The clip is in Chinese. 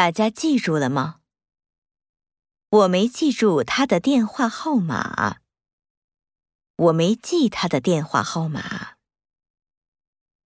大家记住了吗？我没记住他的电话号码。我没记他的电话号码。